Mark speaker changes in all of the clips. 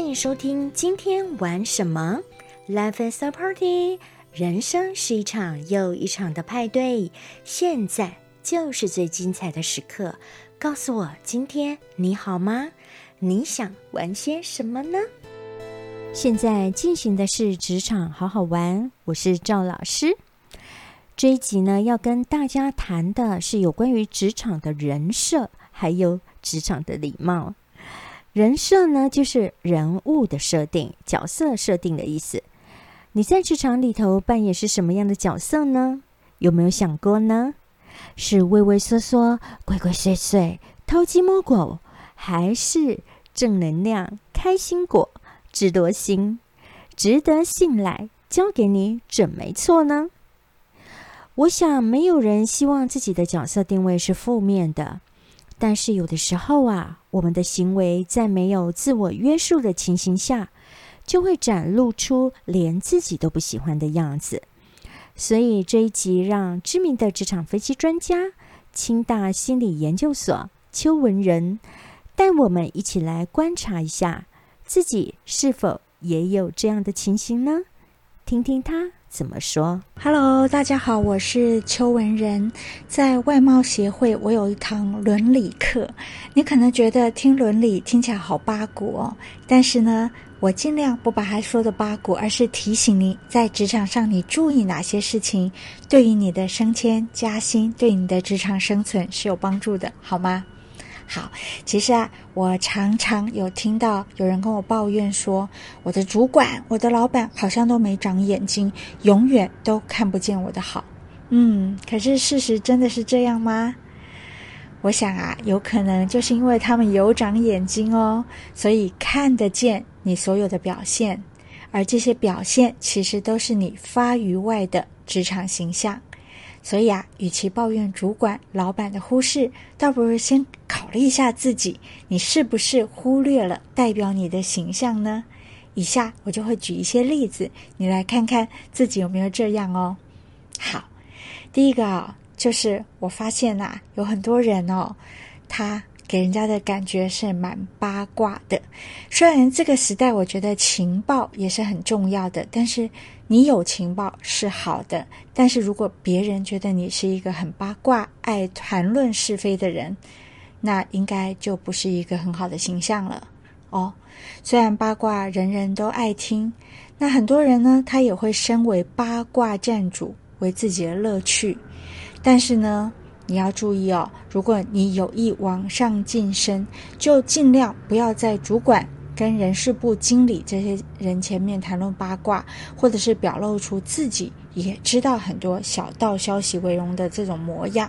Speaker 1: 欢迎收听今天玩什么？Life is a party，人生是一场又一场的派对，现在就是最精彩的时刻。告诉我，今天你好吗？你想玩些什么呢？现在进行的是职场好好玩，我是赵老师。这一集呢，要跟大家谈的是有关于职场的人设，还有职场的礼貌。人设呢，就是人物的设定、角色设定的意思。你在职场里头扮演是什么样的角色呢？有没有想过呢？是畏畏缩缩、鬼鬼祟祟、偷鸡摸狗，还是正能量、开心果、智多星、值得信赖、交给你准没错呢？我想，没有人希望自己的角色定位是负面的。但是有的时候啊，我们的行为在没有自我约束的情形下，就会展露出连自己都不喜欢的样子。所以这一集让知名的职场分析专家、清大心理研究所邱文仁带我们一起来观察一下，自己是否也有这样的情形呢？听听他。怎么说
Speaker 2: ？Hello，大家好，我是邱文仁，在外贸协会，我有一堂伦理课。你可能觉得听伦理听起来好八股哦，但是呢，我尽量不把它说的八股，而是提醒你在职场上你注意哪些事情，对于你的升迁加薪，对你的职场生存是有帮助的，好吗？好，其实啊，我常常有听到有人跟我抱怨说，我的主管、我的老板好像都没长眼睛，永远都看不见我的好。嗯，可是事实真的是这样吗？我想啊，有可能就是因为他们有长眼睛哦，所以看得见你所有的表现，而这些表现其实都是你发于外的职场形象。所以啊，与其抱怨主管、老板的忽视，倒不如先考虑一下自己，你是不是忽略了代表你的形象呢？以下我就会举一些例子，你来看看自己有没有这样哦。好，第一个啊，就是我发现呐，有很多人哦，他。给人家的感觉是蛮八卦的，虽然这个时代我觉得情报也是很重要的，但是你有情报是好的，但是如果别人觉得你是一个很八卦、爱谈论是非的人，那应该就不是一个很好的形象了哦。虽然八卦人人都爱听，那很多人呢，他也会身为八卦站主为自己的乐趣，但是呢。你要注意哦，如果你有意往上晋升，就尽量不要在主管跟人事部经理这些人前面谈论八卦，或者是表露出自己也知道很多小道消息为荣的这种模样，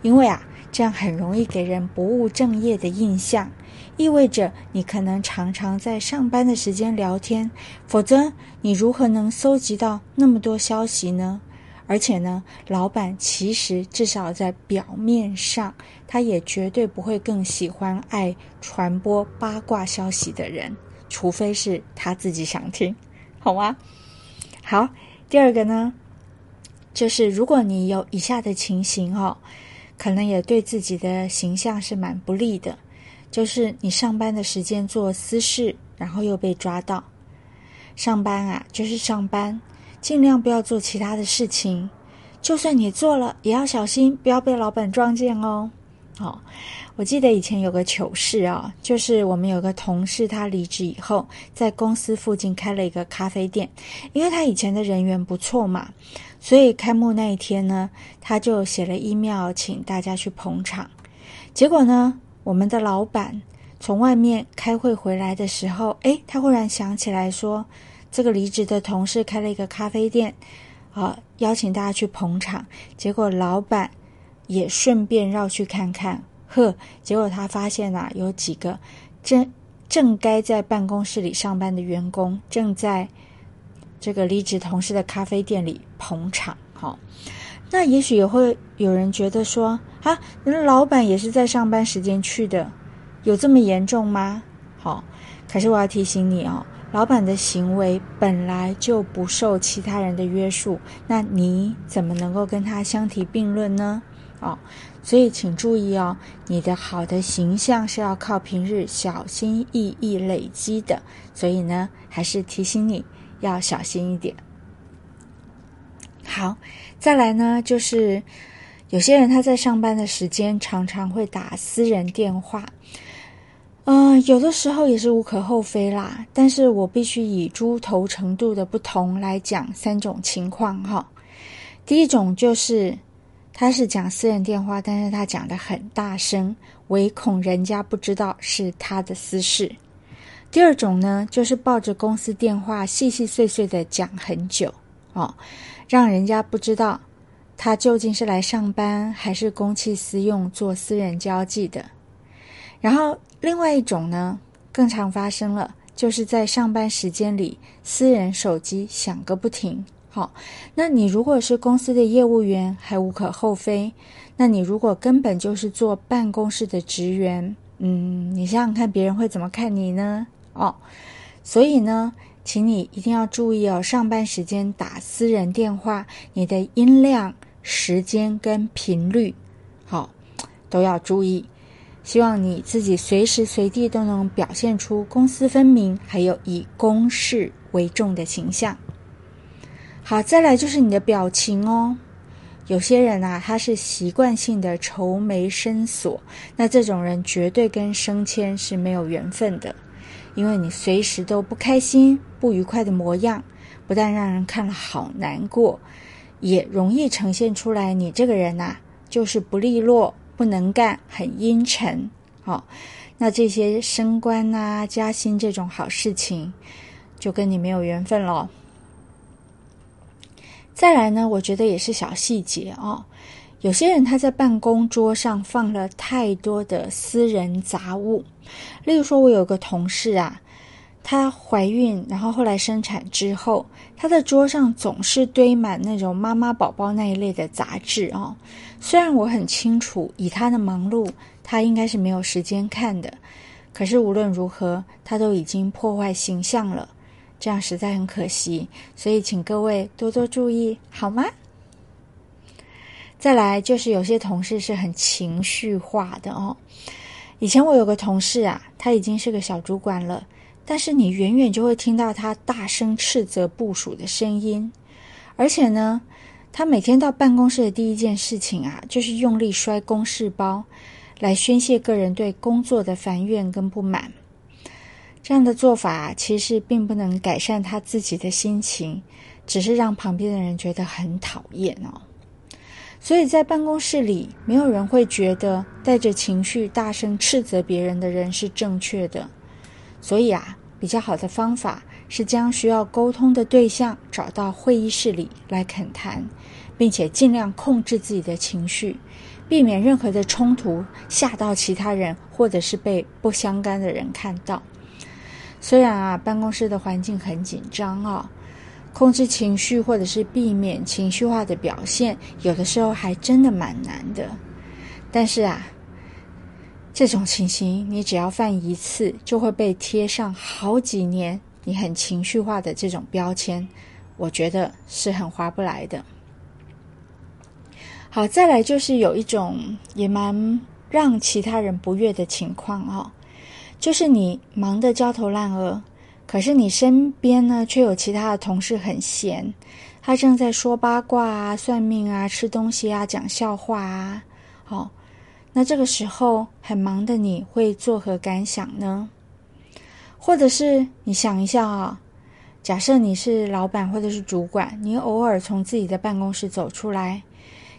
Speaker 2: 因为啊，这样很容易给人不务正业的印象，意味着你可能常常在上班的时间聊天，否则你如何能搜集到那么多消息呢？而且呢，老板其实至少在表面上，他也绝对不会更喜欢爱传播八卦消息的人，除非是他自己想听，好吗？好，第二个呢，就是如果你有以下的情形哦，可能也对自己的形象是蛮不利的，就是你上班的时间做私事，然后又被抓到，上班啊，就是上班。尽量不要做其他的事情，就算你做了，也要小心，不要被老板撞见哦。好，我记得以前有个糗事啊，就是我们有个同事，他离职以后，在公司附近开了一个咖啡店，因为他以前的人缘不错嘛，所以开幕那一天呢，他就写了 email 请大家去捧场。结果呢，我们的老板从外面开会回来的时候，诶，他忽然想起来说。这个离职的同事开了一个咖啡店，啊，邀请大家去捧场。结果老板也顺便绕去看看，呵，结果他发现啊，有几个正正该在办公室里上班的员工，正在这个离职同事的咖啡店里捧场。好，那也许也会有人觉得说，啊，老板也是在上班时间去的，有这么严重吗？好，可是我要提醒你哦。老板的行为本来就不受其他人的约束，那你怎么能够跟他相提并论呢？哦。所以请注意哦，你的好的形象是要靠平日小心翼翼累积的。所以呢，还是提醒你要小心一点。好，再来呢，就是有些人他在上班的时间常常会打私人电话，嗯，有的时候也是无可厚非啦。但是我必须以猪头程度的不同来讲三种情况哈。第一种就是。他是讲私人电话，但是他讲的很大声，唯恐人家不知道是他的私事。第二种呢，就是抱着公司电话细细碎碎的讲很久哦，让人家不知道他究竟是来上班还是公器私用做私人交际的。然后另外一种呢，更常发生了，就是在上班时间里，私人手机响个不停。好，那你如果是公司的业务员，还无可厚非。那你如果根本就是坐办公室的职员，嗯，你想想看，别人会怎么看你呢？哦，所以呢，请你一定要注意哦，上班时间打私人电话，你的音量、时间跟频率，好，都要注意。希望你自己随时随地都能表现出公私分明，还有以公事为重的形象。好，再来就是你的表情哦。有些人啊，他是习惯性的愁眉深锁，那这种人绝对跟升迁是没有缘分的，因为你随时都不开心、不愉快的模样，不但让人看了好难过，也容易呈现出来你这个人呐，就是不利落、不能干、很阴沉。好，那这些升官啊、加薪这种好事情，就跟你没有缘分喽。再来呢，我觉得也是小细节哦。有些人他在办公桌上放了太多的私人杂物，例如说，我有个同事啊，她怀孕，然后后来生产之后，她的桌上总是堆满那种妈妈宝宝那一类的杂志哦。虽然我很清楚，以她的忙碌，她应该是没有时间看的，可是无论如何，她都已经破坏形象了。这样实在很可惜，所以请各位多多注意，好吗？再来就是有些同事是很情绪化的哦。以前我有个同事啊，他已经是个小主管了，但是你远远就会听到他大声斥责部属的声音，而且呢，他每天到办公室的第一件事情啊，就是用力摔公事包，来宣泄个人对工作的烦怨跟不满。这样的做法其实并不能改善他自己的心情，只是让旁边的人觉得很讨厌哦。所以在办公室里，没有人会觉得带着情绪大声斥责别人的人是正确的。所以啊，比较好的方法是将需要沟通的对象找到会议室里来恳谈，并且尽量控制自己的情绪，避免任何的冲突吓到其他人，或者是被不相干的人看到。虽然啊，办公室的环境很紧张啊，控制情绪或者是避免情绪化的表现，有的时候还真的蛮难的。但是啊，这种情形你只要犯一次，就会被贴上好几年你很情绪化的这种标签，我觉得是很划不来的。好，再来就是有一种也蛮让其他人不悦的情况哦。就是你忙得焦头烂额，可是你身边呢，却有其他的同事很闲，他正在说八卦啊、算命啊、吃东西啊、讲笑话啊。好，那这个时候很忙的你会作何感想呢？或者是你想一下啊，假设你是老板或者是主管，你偶尔从自己的办公室走出来，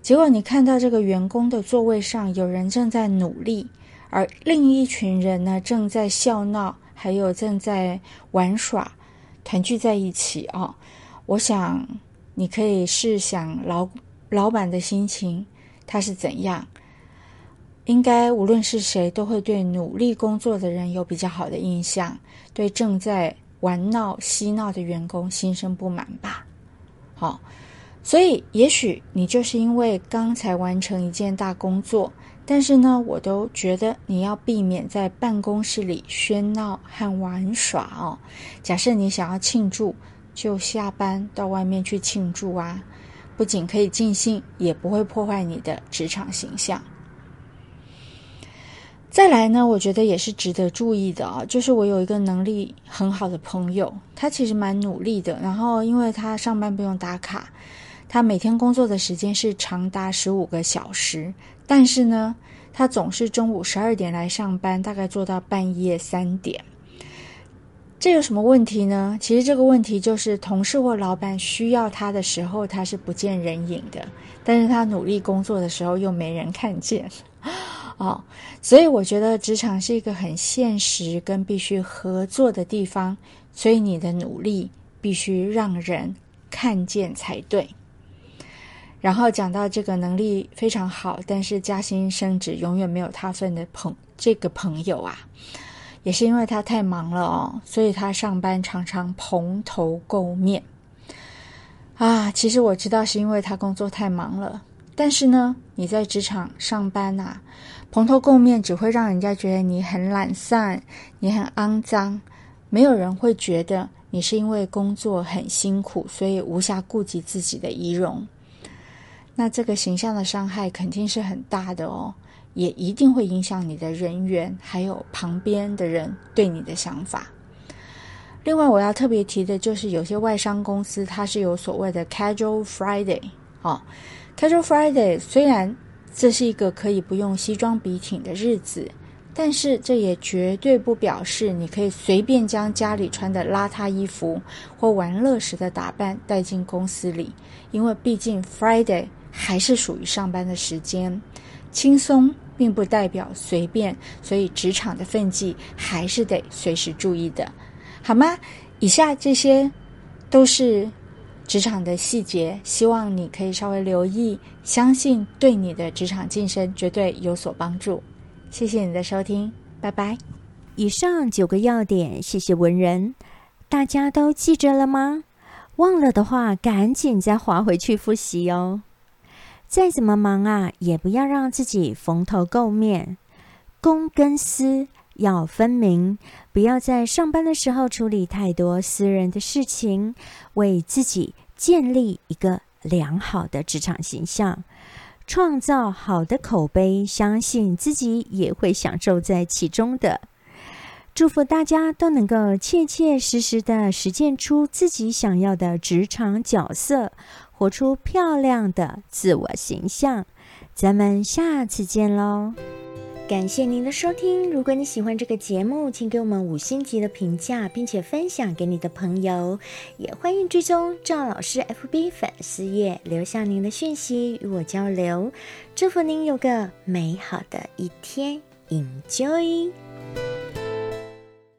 Speaker 2: 结果你看到这个员工的座位上有人正在努力。而另一群人呢，正在笑闹，还有正在玩耍，团聚在一起啊！我想你可以试想老老板的心情，他是怎样？应该无论是谁，都会对努力工作的人有比较好的印象，对正在玩闹嬉闹的员工心生不满吧？好，所以也许你就是因为刚才完成一件大工作。但是呢，我都觉得你要避免在办公室里喧闹和玩耍哦。假设你想要庆祝，就下班到外面去庆祝啊，不仅可以尽兴，也不会破坏你的职场形象。再来呢，我觉得也是值得注意的啊，就是我有一个能力很好的朋友，他其实蛮努力的，然后因为他上班不用打卡，他每天工作的时间是长达十五个小时，但是呢，他总是中午十二点来上班，大概做到半夜三点。这有什么问题呢？其实这个问题就是同事或老板需要他的时候，他是不见人影的；但是他努力工作的时候，又没人看见。哦，所以我觉得职场是一个很现实跟必须合作的地方，所以你的努力必须让人看见才对。然后讲到这个能力非常好，但是加薪升职永远没有他份的朋这个朋友啊。也是因为他太忙了哦，所以他上班常常蓬头垢面啊。其实我知道是因为他工作太忙了，但是呢，你在职场上班呐，蓬头垢面只会让人家觉得你很懒散，你很肮脏，没有人会觉得你是因为工作很辛苦，所以无暇顾及自己的仪容。那这个形象的伤害肯定是很大的哦。也一定会影响你的人缘，还有旁边的人对你的想法。另外，我要特别提的就是，有些外商公司它是有所谓的 Casual Friday 哦，Casual Friday 虽然这是一个可以不用西装笔挺的日子，但是这也绝对不表示你可以随便将家里穿的邋遢衣服或玩乐时的打扮带进公司里，因为毕竟 Friday 还是属于上班的时间，轻松。并不代表随便，所以职场的分际还是得随时注意的，好吗？以下这些都是职场的细节，希望你可以稍微留意，相信对你的职场晋升绝对有所帮助。谢谢你的收听，拜拜。
Speaker 1: 以上九个要点，谢谢文人，大家都记着了吗？忘了的话，赶紧再划回去复习哦。再怎么忙啊，也不要让自己蓬头垢面，公跟私要分明，不要在上班的时候处理太多私人的事情，为自己建立一个良好的职场形象，创造好的口碑，相信自己也会享受在其中的。祝福大家都能够切切实实的实践出自己想要的职场角色。活出漂亮的自我形象，咱们下次见喽！感谢您的收听。如果你喜欢这个节目，请给我们五星级的评价，并且分享给你的朋友。也欢迎追踪赵老师 FB 粉丝页，留下您的讯息与我交流。祝福您有个美好的一天，Enjoy！